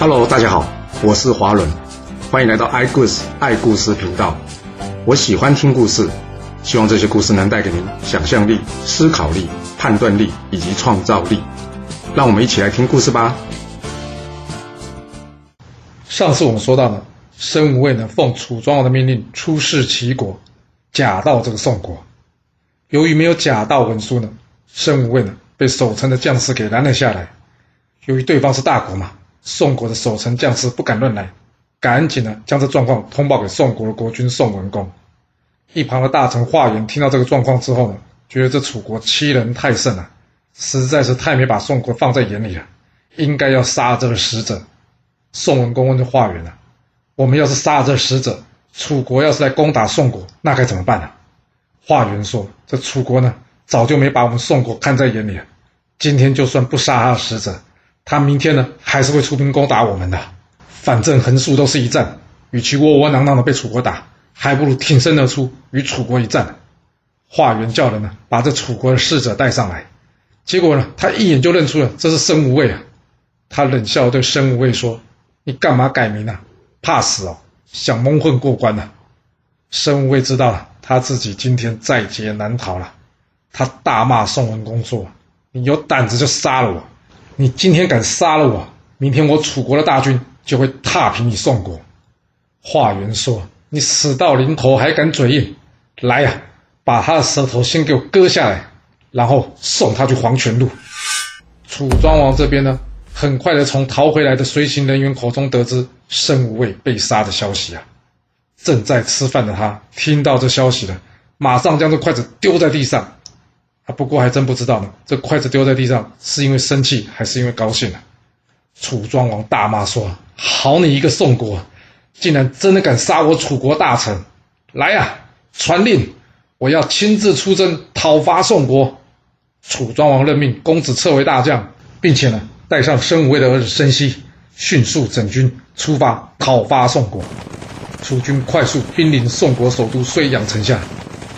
Hello，大家好，我是华伦，欢迎来到爱故事爱故事频道。我喜欢听故事，希望这些故事能带给您想象力、思考力、判断力以及创造力。让我们一起来听故事吧。上次我们说到呢，申无畏呢奉楚庄王的命令出使齐国，假到这个宋国。由于没有假到文书呢，申无畏呢被守城的将士给拦了下来。由于对方是大国嘛。宋国的守城将士不敢乱来，赶紧呢将这状况通报给宋国的国君宋文公。一旁的大臣华元听到这个状况之后呢，觉得这楚国欺人太甚了，实在是太没把宋国放在眼里了，应该要杀这个使者。宋文公问这华元啊：“我们要是杀了这使者，楚国要是来攻打宋国，那该怎么办呢？”华元说：“这楚国呢，早就没把我们宋国看在眼里了，今天就算不杀他的使者。”他明天呢，还是会出兵攻打我们的。反正横竖都是一战，与其窝窝囊囊的被楚国打，还不如挺身而出与楚国一战。华元叫人呢，把这楚国的使者带上来。结果呢，他一眼就认出了这是申无畏啊。他冷笑对申无畏说：“你干嘛改名啊？怕死哦？想蒙混过关呢？”申无畏知道了，他自己今天在劫难逃了。他大骂宋文公说：“你有胆子就杀了我！”你今天敢杀了我，明天我楚国的大军就会踏平你宋国。华元说：“你死到临头还敢嘴硬，来呀，把他的舌头先给我割下来，然后送他去黄泉路。”楚庄王这边呢，很快的从逃回来的随行人员口中得知申无畏被杀的消息啊。正在吃饭的他听到这消息了，马上将这筷子丢在地上。不过还真不知道呢。这筷子丢在地上，是因为生气，还是因为高兴呢？楚庄王大骂说：“好你一个宋国，竟然真的敢杀我楚国大臣！来呀，传令，我要亲自出征讨伐宋国。”楚庄王任命公子彻为大将，并且呢，带上申无畏的儿子申息，迅速整军出发讨伐宋国。楚军快速兵临宋国首都睢阳城下，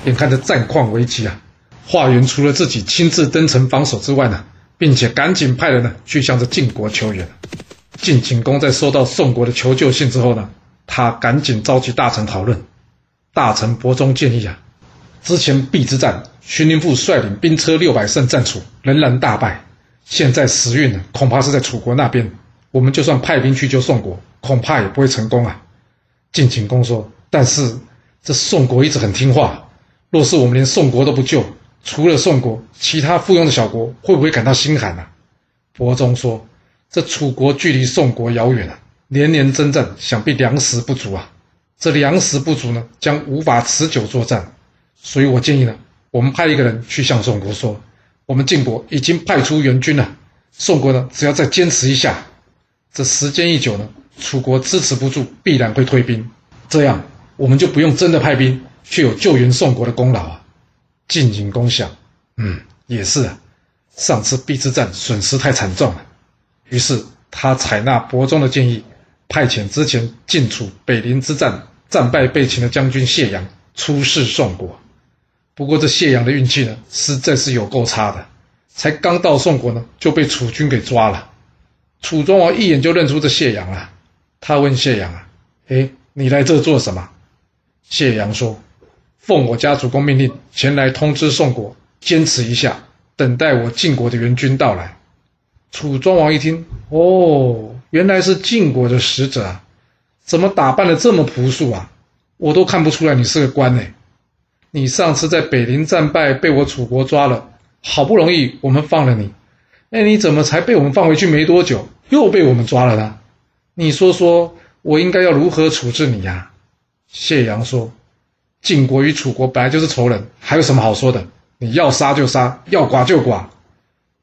眼看着战况危急啊！华云除了自己亲自登城防守之外呢，并且赶紧派人呢去向着晋国求援。晋景公在收到宋国的求救信之后呢，他赶紧召集大臣讨论。大臣伯中建议啊，之前邲之战，荀林父率领兵车六百胜战楚，仍然大败。现在时运呢，恐怕是在楚国那边。我们就算派兵去救宋国，恐怕也不会成功啊。晋景公说：“但是这宋国一直很听话，若是我们连宋国都不救。”除了宋国，其他附庸的小国会不会感到心寒呢？伯中说：“这楚国距离宋国遥远啊，年年征战，想必粮食不足啊。这粮食不足呢，将无法持久作战。所以我建议呢，我们派一个人去向宋国说，我们晋国已经派出援军了。宋国呢，只要再坚持一下，这时间一久呢，楚国支持不住，必然会退兵。这样我们就不用真的派兵，却有救援宋国的功劳啊。”进行攻想，嗯，也是啊。上次邲之战损失太惨重了，于是他采纳伯仲的建议，派遣之前晋楚北陵之战战败被擒的将军谢阳出使宋国。不过这谢阳的运气呢，实在是有够差的，才刚到宋国呢，就被楚军给抓了。楚庄王一眼就认出这谢阳了，他问谢阳啊：“哎，你来这做什么？”谢阳说。奉我家主公命令，前来通知宋国，坚持一下，等待我晋国的援军到来。楚庄王一听，哦，原来是晋国的使者啊！怎么打扮的这么朴素啊？我都看不出来你是个官呢。你上次在北陵战败，被我楚国抓了，好不容易我们放了你，哎，你怎么才被我们放回去没多久，又被我们抓了呢？你说说，我应该要如何处置你呀？谢阳说。晋国与楚国本来就是仇人，还有什么好说的？你要杀就杀，要剐就剐。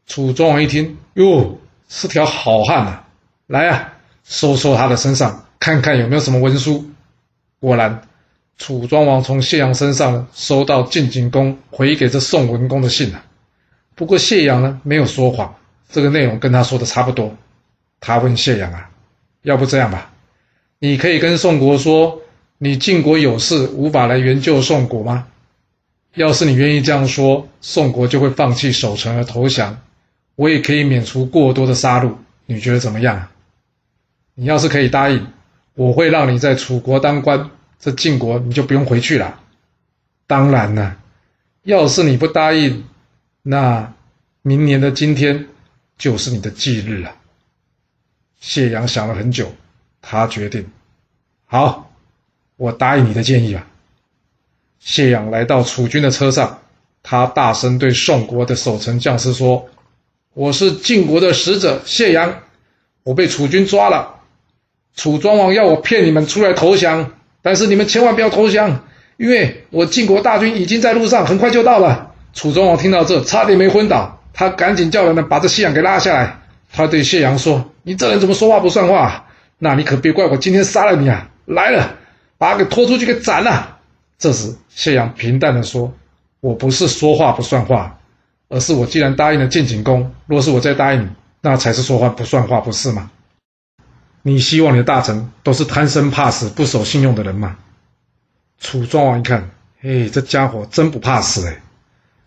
楚庄王一听，哟，是条好汉呐！来啊，搜搜他的身上，看看有没有什么文书。果然，楚庄王从谢阳身上，收到晋景公回给这宋文公的信了。不过谢阳呢，没有说谎，这个内容跟他说的差不多。他问谢阳啊，要不这样吧，你可以跟宋国说。你晋国有事无法来援救宋国吗？要是你愿意这样说，宋国就会放弃守城而投降，我也可以免除过多的杀戮。你觉得怎么样？你要是可以答应，我会让你在楚国当官，这晋国你就不用回去了。当然了，要是你不答应，那明年的今天就是你的忌日了。谢阳想了很久，他决定，好，我答应你的建议吧。谢阳来到楚军的车上，他大声对宋国的守城将士说：“我是晋国的使者谢阳，我被楚军抓了。楚庄王要我骗你们出来投降，但是你们千万不要投降，因为我晋国大军已经在路上，很快就到了。”楚庄王听到这，差点没昏倒，他赶紧叫人呢把这谢阳给拉下来。他对谢阳说：“你这人怎么说话不算话？那你可别怪我今天杀了你啊！来了，把他给拖出去给斩了。”这时，谢阳平淡地说：“我不是说话不算话，而是我既然答应了晋景公，若是我再答应你，那才是说话不算话，不是吗？你希望你的大臣都是贪生怕死、不守信用的人吗？”楚庄王一看，哎，这家伙真不怕死哎！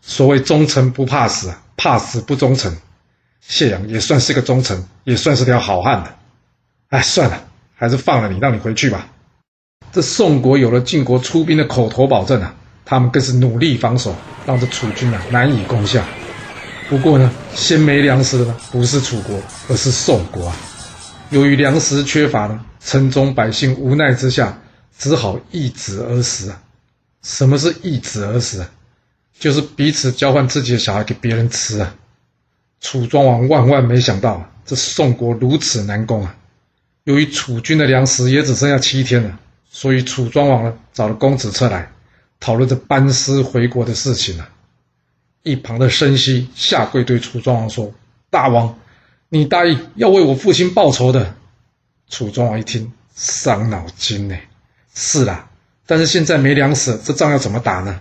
所谓忠臣不怕死啊，怕死不忠诚。谢阳也算是个忠臣，也算是条好汉的。哎，算了，还是放了你，让你回去吧。这宋国有了晋国出兵的口头保证啊，他们更是努力防守，让这楚军啊难以攻下。不过呢，先没粮食的呢不是楚国，而是宋国啊。由于粮食缺乏呢，城中百姓无奈之下，只好易子而食啊。什么是易子而食啊？就是彼此交换自己的小孩给别人吃啊。楚庄王万万没想到，这宋国如此难攻啊！由于楚军的粮食也只剩下七天了，所以楚庄王呢找了公子策来讨论这班师回国的事情啊。一旁的申息下跪对楚庄王说：“大王，你答应要为我父亲报仇的。”楚庄王一听，伤脑筋呢。是啦，但是现在没粮食，这仗要怎么打呢？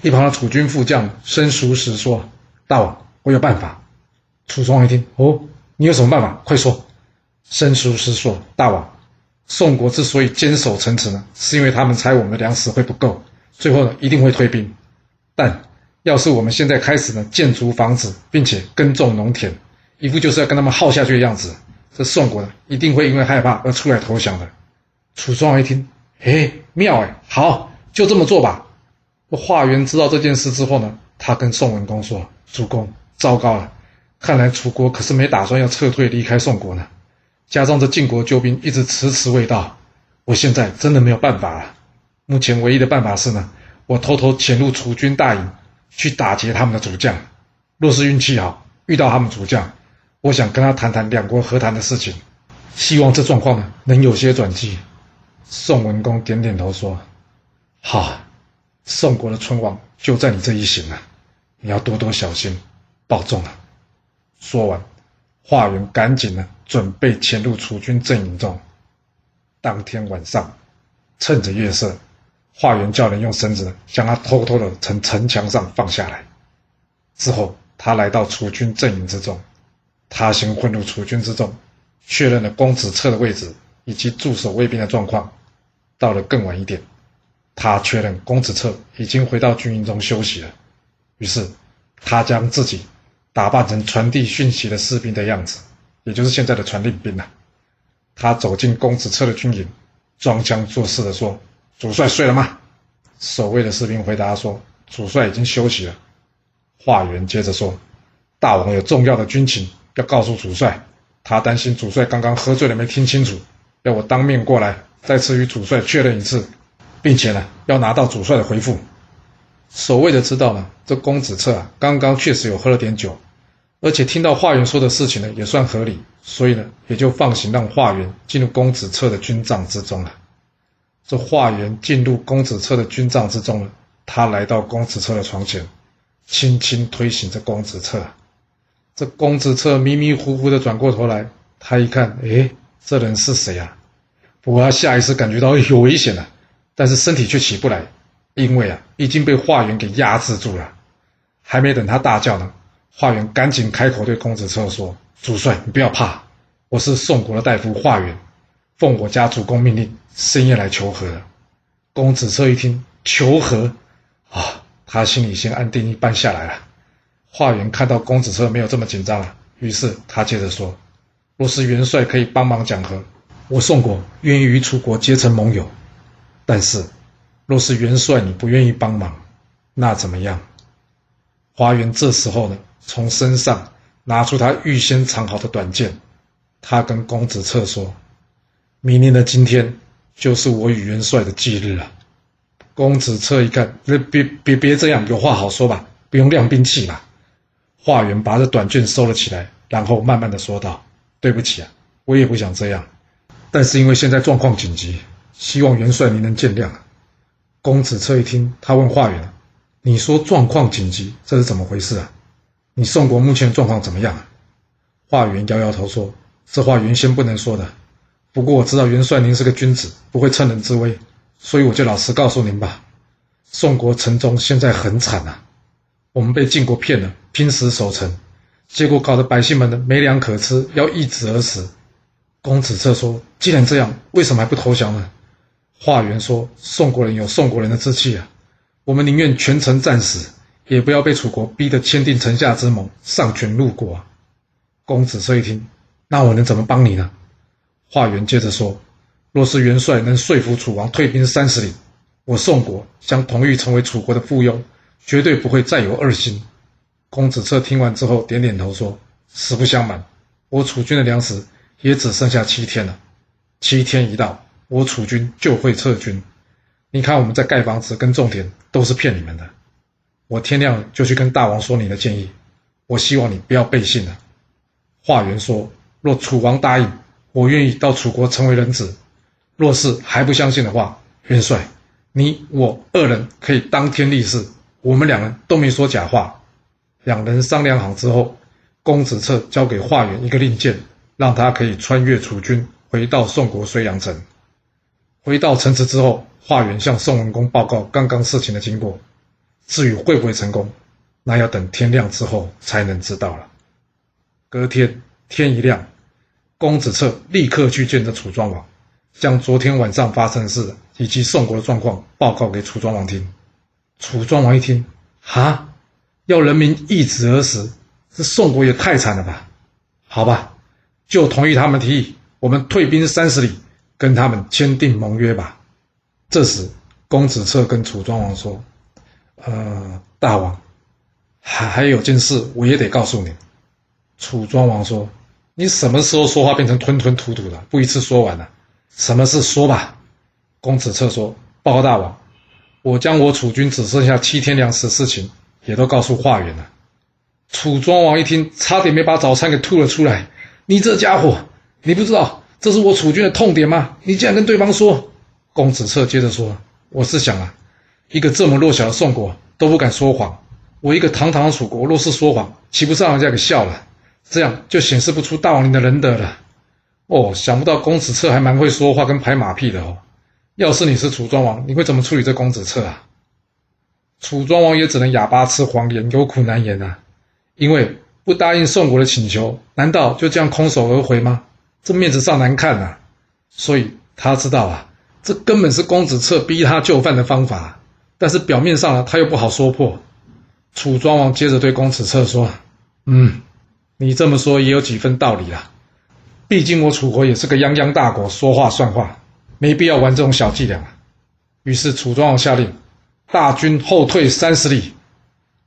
一旁的楚军副将申叔时说：“大王，我有办法。”楚庄王一听，哦，你有什么办法？快说。申叔时说：“大王，宋国之所以坚守城池呢，是因为他们猜我们的粮食会不够，最后呢一定会退兵。但要是我们现在开始呢建筑房子，并且耕种农田，一副就是要跟他们耗下去的样子，这宋国呢一定会因为害怕而出来投降的。”楚庄王一听，哎，妙哎，好，就这么做吧。华元知道这件事之后呢，他跟宋文公说：“主公，糟糕了。”看来楚国可是没打算要撤退离开宋国呢，加上这晋国救兵一直迟迟未到，我现在真的没有办法了。目前唯一的办法是呢，我偷偷潜入楚军大营，去打劫他们的主将。若是运气好，遇到他们主将，我想跟他谈谈两国和谈的事情，希望这状况呢能有些转机。宋文公点点头说：“好，宋国的存亡就在你这一行了，你要多多小心，保重了。”说完，华元赶紧呢，准备潜入楚军阵营中。当天晚上，趁着夜色，华元叫人用绳子将他偷偷的从城墙上放下来。之后，他来到楚军阵营之中，他先混入楚军之中，确认了公子策的位置以及驻守卫兵的状况。到了更晚一点，他确认公子策已经回到军营中休息了。于是，他将自己。打扮成传递讯息的士兵的样子，也就是现在的传令兵呐。他走进公子策的军营，装腔作势地说：“主帅睡了吗？”守卫的士兵回答说：“主帅已经休息了。”华元接着说：“大王有重要的军情要告诉主帅，他担心主帅刚刚喝醉了没听清楚，要我当面过来再次与主帅确认一次，并且呢要拿到主帅的回复。”守卫的知道呢，这公子策啊刚刚确实有喝了点酒。而且听到华元说的事情呢，也算合理，所以呢，也就放行让华元进入公子策的军帐之中了。这华元进入公子策的军帐之中了，他来到公子策的床前，轻轻推醒这公子策。这公子策迷迷糊糊的转过头来，他一看，哎，这人是谁啊？不过他下意识感觉到有危险了，但是身体却起不来，因为啊，已经被华元给压制住了。还没等他大叫呢。华元赶紧开口对公子策说：“主帅，你不要怕，我是宋国的大夫华元，奉我家主公命令，深夜来求和。”公子策一听求和，啊，他心里先安定一半下来了。华元看到公子策没有这么紧张了，于是他接着说：“若是元帅可以帮忙讲和，我宋国愿意与楚国结成盟友，但是若是元帅你不愿意帮忙，那怎么样？华元这时候呢，从身上拿出他预先藏好的短剑，他跟公子策说：“明年的今天就是我与元帅的忌日了。”公子策一看，别别别别这样，有话好说吧，不用亮兵器吧。华元把这短卷收了起来，然后慢慢的说道：“对不起啊，我也不想这样，但是因为现在状况紧急，希望元帅您能见谅。”公子策一听，他问华元：“你说状况紧急，这是怎么回事啊？你宋国目前状况怎么样？”华元摇摇头说：“这话原先不能说的，不过我知道元帅您是个君子，不会趁人之危。”所以我就老实告诉您吧，宋国城中现在很惨呐，我们被晋国骗了，拼死守城，结果搞得百姓们的没粮可吃，要一子而死。公子策说：“既然这样，为什么还不投降呢？”华元说：“宋国人有宋国人的志气啊，我们宁愿全城战死，也不要被楚国逼得签订城下之盟，丧权入国。”啊。公子策一听，那我能怎么帮你呢？华元接着说。若是元帅能说服楚王退兵三十里，我宋国将同意成为楚国的附庸，绝对不会再有二心。公子策听完之后点点头说：“实不相瞒，我楚军的粮食也只剩下七天了。七天一到，我楚军就会撤军。你看我们在盖房子跟种田都是骗你们的。我天亮就去跟大王说你的建议，我希望你不要背信了。”华元说：“若楚王答应，我愿意到楚国成为人质。”若是还不相信的话，元帅，你我二人可以当天立誓，我们两人都没说假话。两人商量好之后，公子策交给华元一个令箭，让他可以穿越楚军，回到宋国睢阳城。回到城池之后，华元向宋文公报告刚刚事情的经过。至于会不会成功，那要等天亮之后才能知道了。隔天天一亮，公子策立刻去见这楚庄王。将昨天晚上发生的事以及宋国的状况报告给楚庄王听。楚庄王一听，哈，要人民一子而死，这宋国也太惨了吧？好吧，就同意他们提议，我们退兵三十里，跟他们签订盟约吧。这时，公子策跟楚庄王说：“呃，大王，还还有件事，我也得告诉你。”楚庄王说：“你什么时候说话变成吞吞吐吐的，不一次说完了？”什么事说吧，公子策说：“报告大王，我将我楚军只剩下七天粮食事情也都告诉华元了。”楚庄王一听，差点没把早餐给吐了出来。你这家伙，你不知道这是我楚军的痛点吗？你竟然跟对方说！公子策接着说：“我是想啊，一个这么弱小的宋国都不敢说谎，我一个堂堂的楚国若是说谎，岂不是让人家给笑了？这样就显示不出大王您的仁德了。”哦，想不到公子策还蛮会说话跟拍马屁的哦。要是你是楚庄王，你会怎么处理这公子策啊？楚庄王也只能哑巴吃黄连，有苦难言啊。因为不答应宋国的请求，难道就这样空手而回吗？这面子上难看啊。所以他知道啊，这根本是公子策逼他就范的方法。但是表面上呢，他又不好说破。楚庄王接着对公子策说：“嗯，你这么说也有几分道理啊。”毕竟我楚国也是个泱泱大国，说话算话，没必要玩这种小伎俩。于是楚庄王下令，大军后退三十里。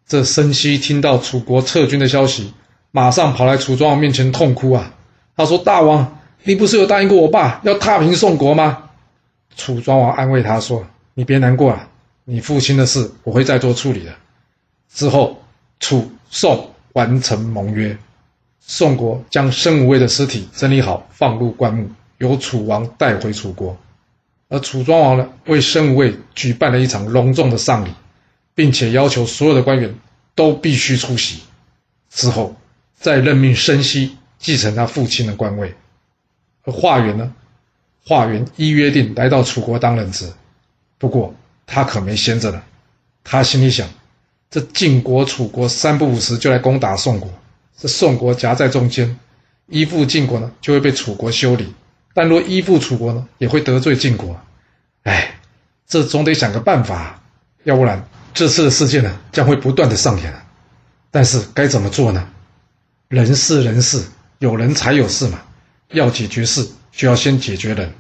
这申西听到楚国撤军的消息，马上跑来楚庄王面前痛哭啊！他说：“大王，你不是有答应过我爸要踏平宋国吗？”楚庄王安慰他说：“你别难过了，你父亲的事我会再做处理的。”之后，楚宋完成盟约。宋国将申无畏的尸体整理好，放入棺木，由楚王带回楚国。而楚庄王呢，为申无畏举办了一场隆重的丧礼，并且要求所有的官员都必须出席。之后，再任命申西继承他父亲的官位。而华元呢，华元依约定来到楚国当人质。不过他可没闲着呢，他心里想：这晋国、楚国三不五时就来攻打宋国。这宋国夹在中间，依附晋国呢，就会被楚国修理；但若依附楚国呢，也会得罪晋国。哎，这总得想个办法，要不然这次的事件呢，将会不断的上演。但是该怎么做呢？人事人事，有人才有事嘛。要解决事，就要先解决人。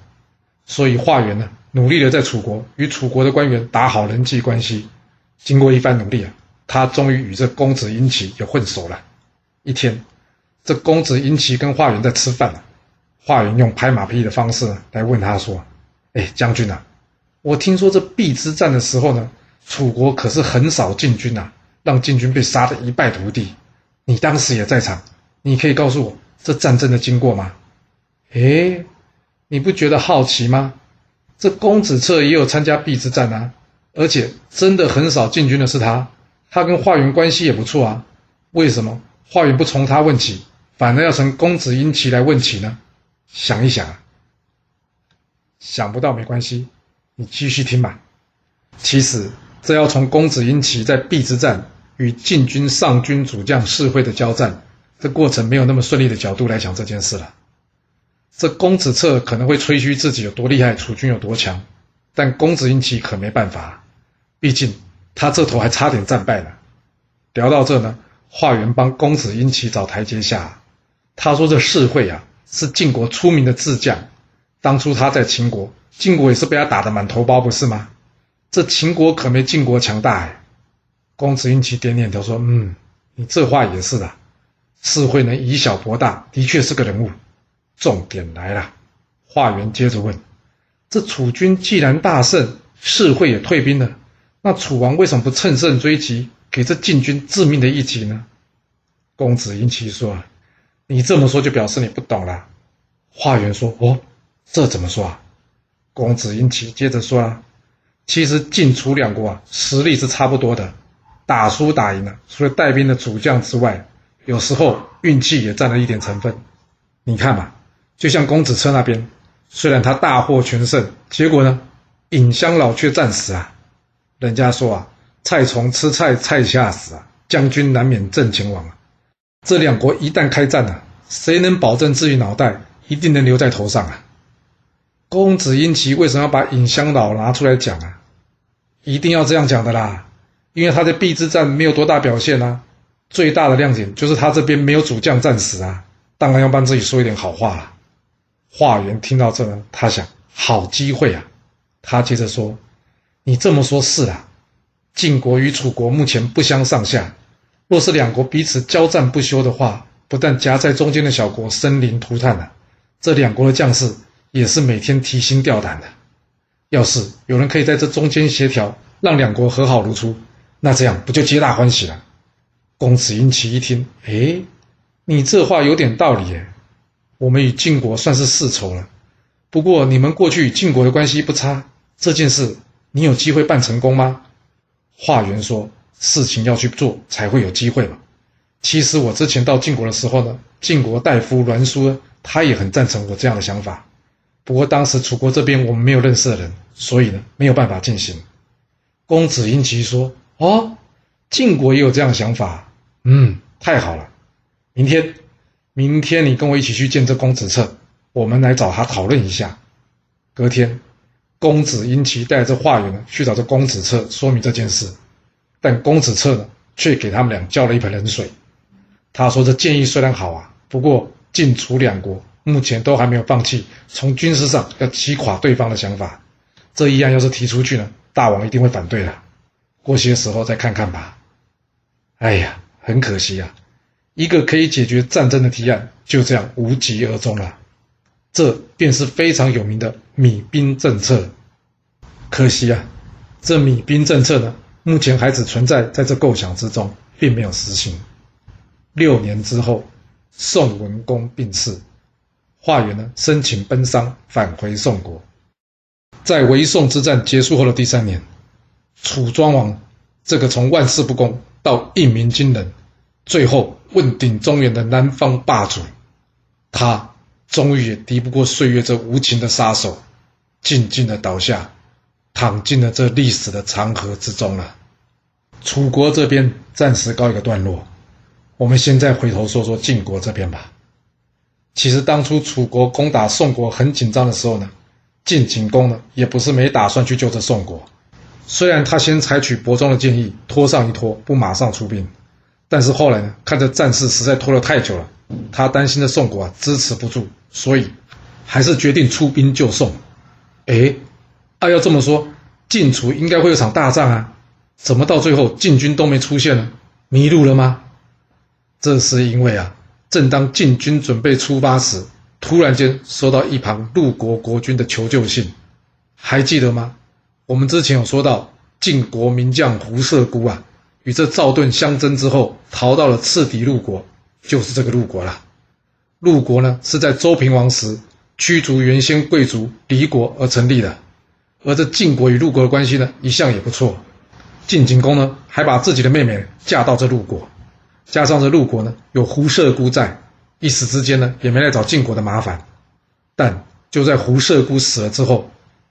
所以华元呢，努力的在楚国与楚国的官员打好人际关系。经过一番努力啊，他终于与这公子婴齐也混熟了。一天，这公子婴齐跟华元在吃饭华元用拍马屁的方式来问他说：“哎，将军啊，我听说这邲之战的时候呢，楚国可是横扫晋军呐，让晋军被杀得一败涂地。你当时也在场，你可以告诉我这战争的经过吗？”哎，你不觉得好奇吗？这公子策也有参加邲之战啊，而且真的很少晋军的是他，他跟华元关系也不错啊，为什么华元不从他问起，反而要从公子婴齐来问起呢？想一想，想不到没关系，你继续听吧。其实，这要从公子婴齐在邲之战与晋军上军主将士会的交战，这过程没有那么顺利的角度来讲这件事了。这公子策可能会吹嘘自己有多厉害，楚军有多强，但公子英奇可没办法，毕竟他这头还差点战败呢。聊到这呢，华元帮公子英奇找台阶下，他说：“这士会啊。”是晋国出名的智将，当初他在秦国，晋国也是被他打得满头包，不是吗？这秦国可没晋国强大哎。公子英奇点点头说：“嗯，你这话也是的。士会能以小博大，的确是个人物。重点来了，华元接着问：这楚军既然大胜，士会也退兵了，那楚王为什么不乘胜追击，给这晋军致命的一击呢？”公子婴齐说。你这么说就表示你不懂了。华元说：“哦，这怎么说啊？”公子婴齐接着说：“啊，其实晋楚两国啊，实力是差不多的，打输打赢了，除了带兵的主将之外，有时候运气也占了一点成分。你看嘛，就像公子车那边，虽然他大获全胜，结果呢，尹香老却战死啊。人家说啊，菜虫吃菜，菜下死啊，将军难免阵前亡啊。”这两国一旦开战啊，谁能保证至于脑袋一定能留在头上啊？公子英奇为什么要把尹香老拿出来讲啊？一定要这样讲的啦，因为他在邲之战没有多大表现啊，最大的亮点就是他这边没有主将战死啊，当然要帮自己说一点好话了。华元听到这呢，他想好机会啊，他接着说：“你这么说，是啊，晋国与楚国目前不相上下。”若是两国彼此交战不休的话，不但夹在中间的小国生灵涂炭了，这两国的将士也是每天提心吊胆的。要是有人可以在这中间协调，让两国和好如初，那这样不就皆大欢喜了？公子婴齐一听，哎，你这话有点道理耶。我们与晋国算是世仇了，不过你们过去与晋国的关系不差，这件事你有机会办成功吗？华元说。事情要去做才会有机会嘛。其实我之前到晋国的时候呢，晋国大夫栾书他也很赞成我这样的想法。不过当时楚国这边我们没有认识的人，所以呢没有办法进行。公子婴齐说：“哦，晋国也有这样的想法，嗯，太好了。明天，明天你跟我一起去见这公子策，我们来找他讨论一下。”隔天，公子婴齐带着华元去找这公子策说明这件事。但公子策呢，却给他们俩浇了一盆冷水。他说：“这建议虽然好啊，不过晋楚两国目前都还没有放弃从军事上要击垮对方的想法。这一样要是提出去呢，大王一定会反对的。过些时候再看看吧。”哎呀，很可惜啊，一个可以解决战争的提案就这样无疾而终了。这便是非常有名的米兵政策。可惜啊，这米兵政策呢？目前还只存在在这构想之中，并没有实行。六年之后，宋文公病逝，华元呢申请奔丧返回宋国。在围宋之战结束后的第三年，楚庄王这个从万事不恭到一鸣惊人，最后问鼎中原的南方霸主，他终于也敌不过岁月这无情的杀手，静静的倒下。躺进了这历史的长河之中了。楚国这边暂时告一个段落，我们现在回头说说晋国这边吧。其实当初楚国攻打宋国很紧张的时候呢，晋景公呢也不是没打算去救这宋国。虽然他先采取伯仲的建议，拖上一拖，不马上出兵，但是后来呢，看着战事实在拖了太久了，他担心的宋国啊支持不住，所以还是决定出兵救宋。哎，啊要这么说，晋楚应该会有场大战啊？怎么到最后晋军都没出现呢？迷路了吗？这是因为啊，正当晋军准备出发时，突然间收到一旁陆国国君的求救信，还记得吗？我们之前有说到，晋国名将胡射孤啊，与这赵盾相争之后，逃到了赤敌陆国，就是这个陆国了。陆国呢，是在周平王时驱逐原先贵族离国而成立的，而这晋国与陆国的关系呢，一向也不错。晋景公呢，还把自己的妹妹嫁到这陆国，加上这陆国呢有胡射孤在，一时之间呢也没来找晋国的麻烦。但就在胡射姑死了之后，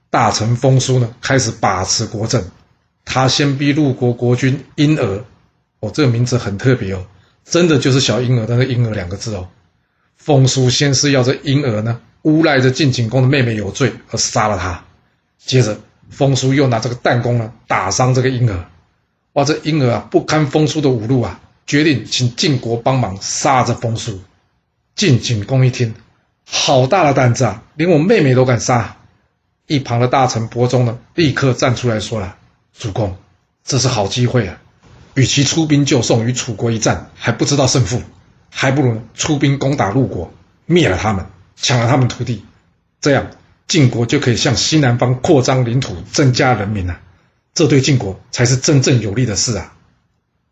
大臣封叔呢开始把持国政，他先逼陆国国君婴儿，哦，这个名字很特别哦，真的就是小婴儿但是婴儿两个字哦。封叔先是要这婴儿呢诬赖着晋景公的妹妹有罪而杀了他，接着。风叔又拿这个弹弓呢打伤这个婴儿，哇！这婴儿啊不堪风叔的侮辱啊，决定请晋国帮忙杀这风叔。晋景公一听，好大的胆子啊，连我妹妹都敢杀！一旁的大臣伯宗呢，立刻站出来说了：“主公，这是好机会啊！与其出兵救宋与楚国一战还不知道胜负，还不如出兵攻打陆国，灭了他们，抢了他们土地，这样。”晋国就可以向西南方扩张领土，增加人民了，这对晋国才是真正有利的事啊！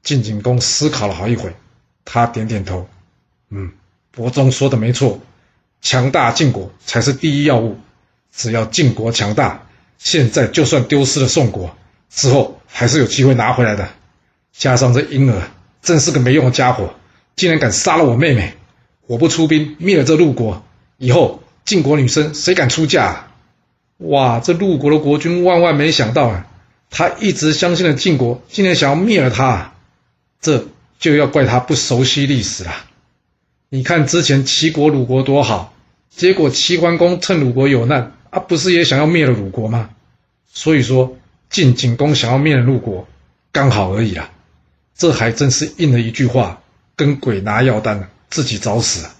晋景公思考了好一会，他点点头，嗯，伯仲说的没错，强大晋国才是第一要务。只要晋国强大，现在就算丢失了宋国，之后还是有机会拿回来的。加上这婴儿，真是个没用的家伙，竟然敢杀了我妹妹！我不出兵灭了这陆国，以后……晋国女生谁敢出嫁？哇！这陆国的国君万万没想到啊！他一直相信的晋国，竟然想要灭了他，这就要怪他不熟悉历史了。你看之前齐国、鲁国多好，结果齐桓公趁鲁国有难啊，不是也想要灭了鲁国吗？所以说晋景公想要灭了陆国，刚好而已啊！这还真是应了一句话：跟鬼拿药单，自己找死。啊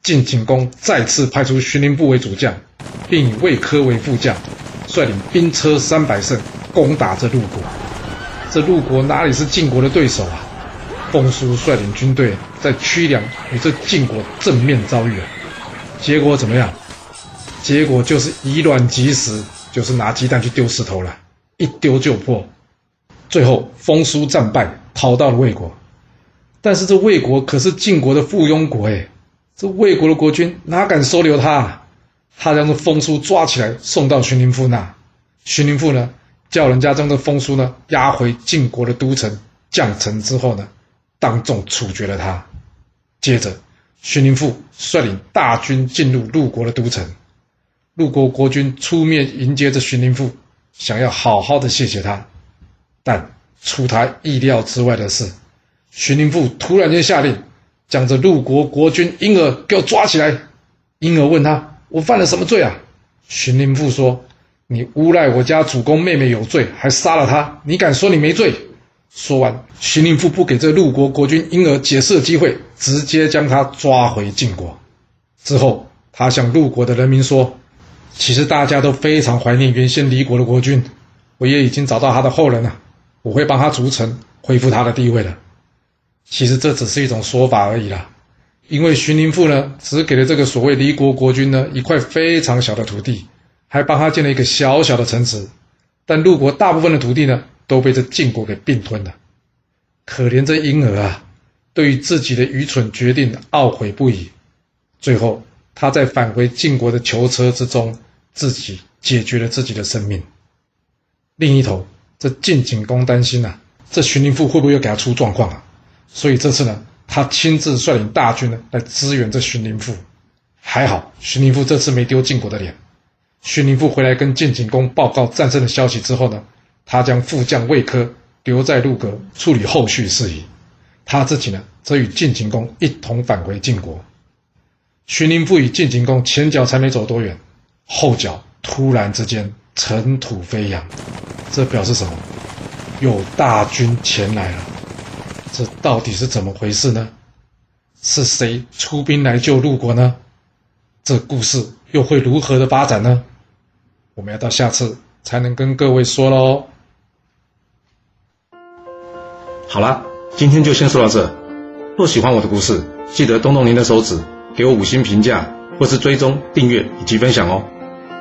晋景公再次派出荀林部为主将，并以魏科为副将，率领兵车三百乘攻打这陆国。这陆国哪里是晋国的对手啊？封叔率领军队在曲梁与这晋国正面遭遇啊！结果怎么样？结果就是以卵击石，就是拿鸡蛋去丢石头了，一丢就破。最后封叔战败，逃到了魏国。但是这魏国可是晋国的附庸国哎。这魏国的国君哪敢收留他？他将这封叔抓起来送到荀林父那。荀林父呢，叫人家将这封叔呢押回晋国的都城绛城之后呢，当众处决了他。接着，荀林父率领大军进入陆国的都城。陆国国君出面迎接着荀林父，想要好好的谢谢他。但出他意料之外的是，荀林父突然间下令。将这陆国国君婴儿给我抓起来。婴儿问他：“我犯了什么罪啊？”荀林父说：“你诬赖我家主公妹妹有罪，还杀了她。你敢说你没罪？”说完，荀林父不给这陆国国君婴儿解释的机会，直接将他抓回晋国。之后，他向陆国的人民说：“其实大家都非常怀念原先离国的国君，我也已经找到他的后人了，我会帮他逐城，恢复他的地位的。”其实这只是一种说法而已啦，因为荀林父呢，只给了这个所谓离国国君呢一块非常小的土地，还帮他建了一个小小的城池，但陆国大部分的土地呢，都被这晋国给并吞了。可怜这婴儿啊，对于自己的愚蠢决定懊悔不已，最后他在返回晋国的囚车之中，自己解决了自己的生命。另一头，这晋景公担心呐，这荀林父会不会又给他出状况啊？所以这次呢，他亲自率领大军呢来支援这荀林父。还好，荀林父这次没丢晋国的脸。荀林父回来跟晋景公报告战胜的消息之后呢，他将副将魏科留在陆阁处理后续事宜，他自己呢则与晋景公一同返回晋国。荀林父与晋景公前脚才没走多远，后脚突然之间尘土飞扬，这表示什么？有大军前来了。这到底是怎么回事呢？是谁出兵来救陆国呢？这故事又会如何的发展呢？我们要到下次才能跟各位说喽。好啦，今天就先说到这。若喜欢我的故事，记得动动您的手指，给我五星评价，或是追踪、订阅以及分享哦。